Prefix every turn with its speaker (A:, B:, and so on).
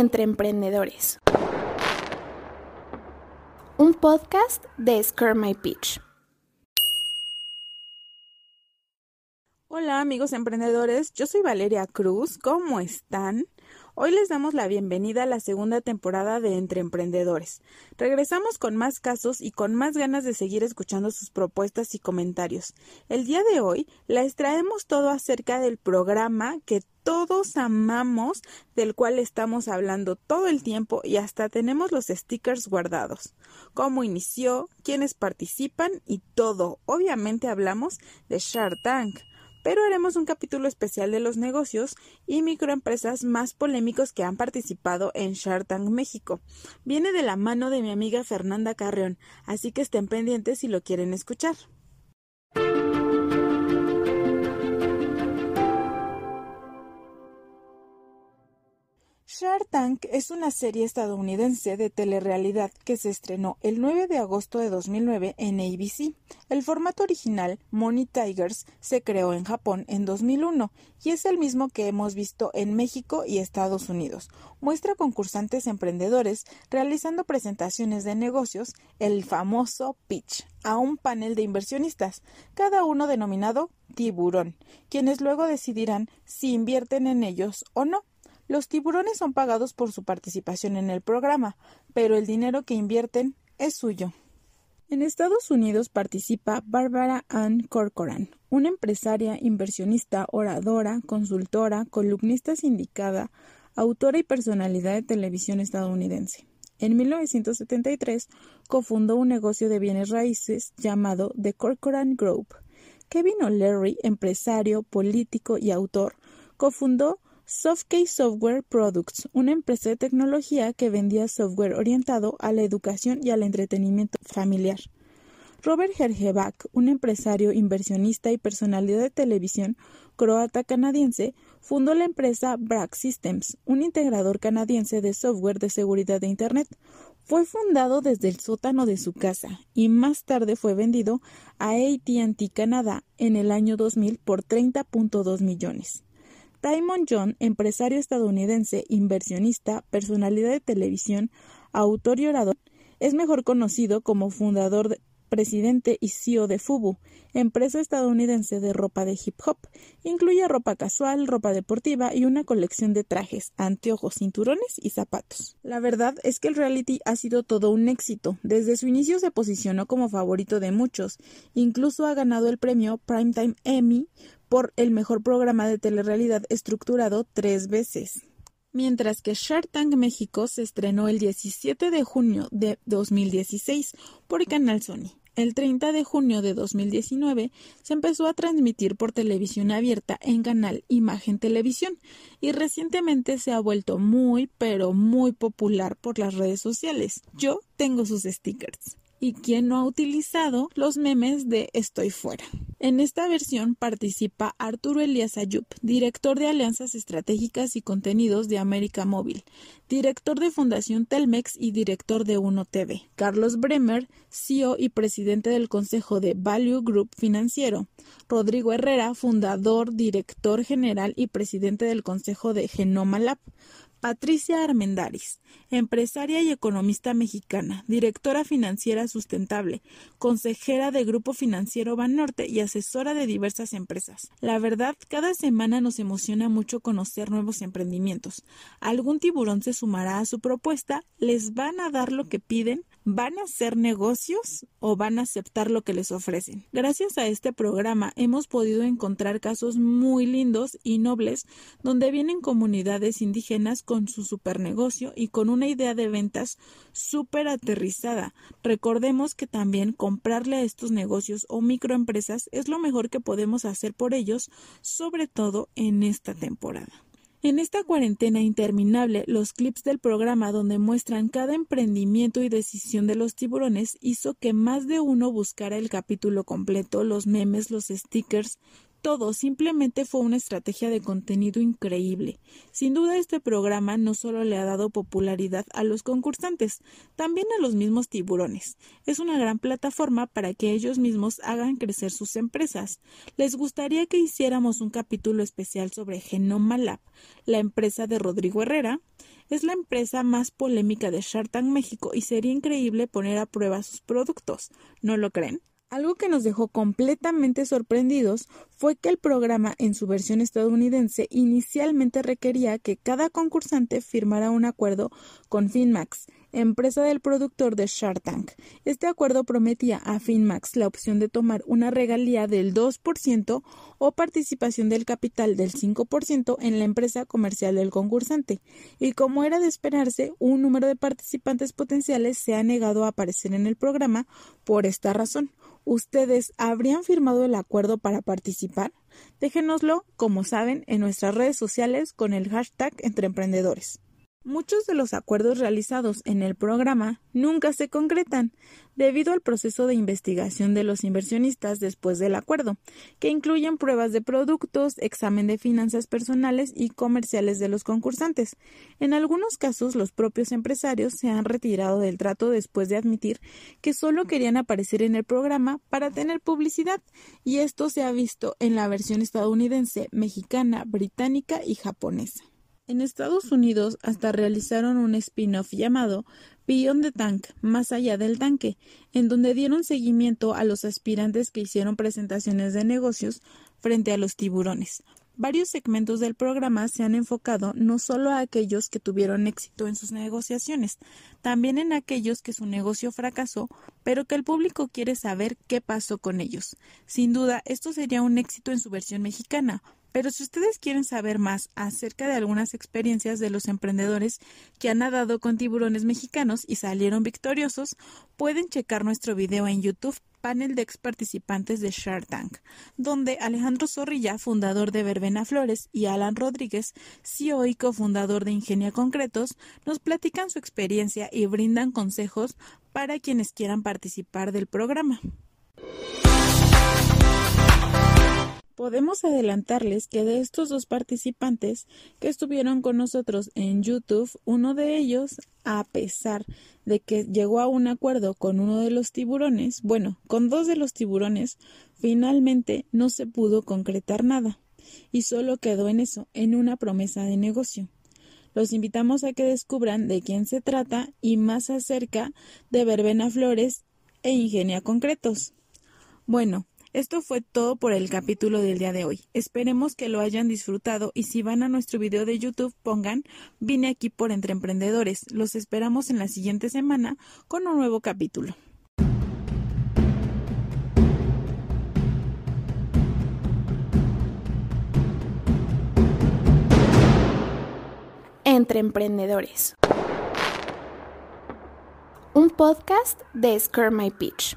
A: Entre Emprendedores. Un podcast de Scare My Pitch.
B: Hola amigos emprendedores, yo soy Valeria Cruz, ¿cómo están? Hoy les damos la bienvenida a la segunda temporada de Entre Emprendedores. Regresamos con más casos y con más ganas de seguir escuchando sus propuestas y comentarios. El día de hoy les traemos todo acerca del programa que todos amamos, del cual estamos hablando todo el tiempo y hasta tenemos los stickers guardados. Cómo inició, quiénes participan y todo. Obviamente hablamos de Shark Tank pero haremos un capítulo especial de los negocios y microempresas más polémicos que han participado en Shark Tank México. Viene de la mano de mi amiga Fernanda Carreón, así que estén pendientes si lo quieren escuchar. Tank es una serie estadounidense de telerrealidad que se estrenó el 9 de agosto de 2009 en ABC. El formato original, Money Tigers, se creó en Japón en 2001 y es el mismo que hemos visto en México y Estados Unidos. Muestra concursantes emprendedores realizando presentaciones de negocios, el famoso pitch, a un panel de inversionistas, cada uno denominado tiburón, quienes luego decidirán si invierten en ellos o no. Los tiburones son pagados por su participación en el programa, pero el dinero que invierten es suyo. En Estados Unidos participa Barbara Ann Corcoran, una empresaria, inversionista, oradora, consultora, columnista sindicada, autora y personalidad de televisión estadounidense. En 1973 cofundó un negocio de bienes raíces llamado The Corcoran Group. Kevin O'Leary, empresario, político y autor, cofundó Softcase Software Products, una empresa de tecnología que vendía software orientado a la educación y al entretenimiento familiar. Robert Herjebak, un empresario, inversionista y personalidad de televisión croata-canadiense, fundó la empresa Brack Systems, un integrador canadiense de software de seguridad de Internet. Fue fundado desde el sótano de su casa y más tarde fue vendido a AT&T Canadá en el año 2000 por 30.2 millones. Diamond John, empresario estadounidense, inversionista, personalidad de televisión, autor y orador, es mejor conocido como fundador, presidente y CEO de Fubu, empresa estadounidense de ropa de hip hop. Incluye ropa casual, ropa deportiva y una colección de trajes, anteojos, cinturones y zapatos. La verdad es que el reality ha sido todo un éxito. Desde su inicio se posicionó como favorito de muchos. Incluso ha ganado el premio Primetime Emmy por el mejor programa de telerrealidad estructurado tres veces. Mientras que Shark Tank México se estrenó el 17 de junio de 2016 por Canal Sony. El 30 de junio de 2019 se empezó a transmitir por televisión abierta en canal Imagen Televisión y recientemente se ha vuelto muy pero muy popular por las redes sociales. Yo tengo sus stickers y quien no ha utilizado los memes de Estoy fuera. En esta versión participa Arturo Elías Ayub, director de Alianzas Estratégicas y Contenidos de América Móvil, director de Fundación Telmex y director de Uno TV. Carlos Bremer, CEO y presidente del Consejo de Value Group Financiero. Rodrigo Herrera, fundador, director general y presidente del Consejo de Genoma Lab. Patricia Armendaris, empresaria y economista mexicana, directora financiera sustentable, consejera de Grupo Financiero Banorte y asesora de diversas empresas. La verdad, cada semana nos emociona mucho conocer nuevos emprendimientos. ¿Algún tiburón se sumará a su propuesta? ¿Les van a dar lo que piden? ¿Van a hacer negocios o van a aceptar lo que les ofrecen? Gracias a este programa hemos podido encontrar casos muy lindos y nobles donde vienen comunidades indígenas con su supernegocio y con una idea de ventas súper aterrizada. Recordemos que también comprarle a estos negocios o microempresas es lo mejor que podemos hacer por ellos, sobre todo en esta temporada. En esta cuarentena interminable, los clips del programa donde muestran cada emprendimiento y decisión de los tiburones hizo que más de uno buscara el capítulo completo, los memes, los stickers, Todo simplemente fue una estrategia de contenido increíble. Sin duda este programa no solo le ha dado popularidad a los concursantes, también a los mismos tiburones. Es una gran plataforma para que ellos mismos hagan crecer sus empresas. ¿Les gustaría que hiciéramos un capítulo especial sobre Genoma Lab, la empresa de Rodrigo Herrera? Es la empresa más polémica de Shark Tank México y sería increíble poner a prueba sus productos. ¿No lo creen? Algo que nos dejó completamente sorprendidos fue que el programa en su versión estadounidense inicialmente requería que cada concursante firmara un acuerdo con Finmax, empresa del productor de Shark Tank. Este acuerdo prometía a Finmax la opción de tomar una regalía del 2% o participación del capital del 5% en la empresa comercial del concursante. Y como era de esperarse, un número de participantes potenciales se ha negado a aparecer en el programa por esta razón. ¿Ustedes habrían firmado el acuerdo para participar? Déjenoslo, como saben, en nuestras redes sociales con el hashtag Entre Emprendedores. Muchos de los acuerdos realizados en el programa nunca se concretan debido al proceso de investigación de los inversionistas después del acuerdo, que incluyen pruebas de productos, examen de finanzas personales y comerciales de los concursantes. En algunos casos, los propios empresarios se han retirado del trato después de admitir que solo querían aparecer en el programa para tener publicidad, y esto se ha visto en la versión estadounidense, mexicana, británica y japonesa. En Estados Unidos hasta realizaron un spin-off llamado Beyond the Tank, más allá del tanque, en donde dieron seguimiento a los aspirantes que hicieron presentaciones de negocios frente a los tiburones. Varios segmentos del programa se han enfocado no solo a aquellos que tuvieron éxito en sus negociaciones, también en aquellos que su negocio fracasó, pero que el público quiere saber qué pasó con ellos. Sin duda, esto sería un éxito en su versión mexicana, pero si ustedes quieren saber más acerca de algunas experiencias de los emprendedores que han nadado con tiburones mexicanos y salieron victoriosos, pueden checar nuestro video en YouTube panel de ex participantes de Shark Tank, donde Alejandro Zorrilla, fundador de Verbena Flores, y Alan Rodríguez, CEO y cofundador de Ingenia Concretos, nos platican su experiencia y brindan consejos para quienes quieran participar del programa. Podemos adelantarles que de estos dos participantes que estuvieron con nosotros en YouTube, uno de ellos, a pesar de que llegó a un acuerdo con uno de los tiburones, bueno, con dos de los tiburones, finalmente no se pudo concretar nada y solo quedó en eso, en una promesa de negocio. Los invitamos a que descubran de quién se trata y más acerca de Verbena Flores e Ingenia Concretos. Bueno, esto fue todo por el capítulo del día de hoy. Esperemos que lo hayan disfrutado y si van a nuestro video de YouTube pongan vine aquí por Entre Emprendedores. Los esperamos en la siguiente semana con un nuevo capítulo.
A: Entre Emprendedores. Un podcast de Scare My Pitch.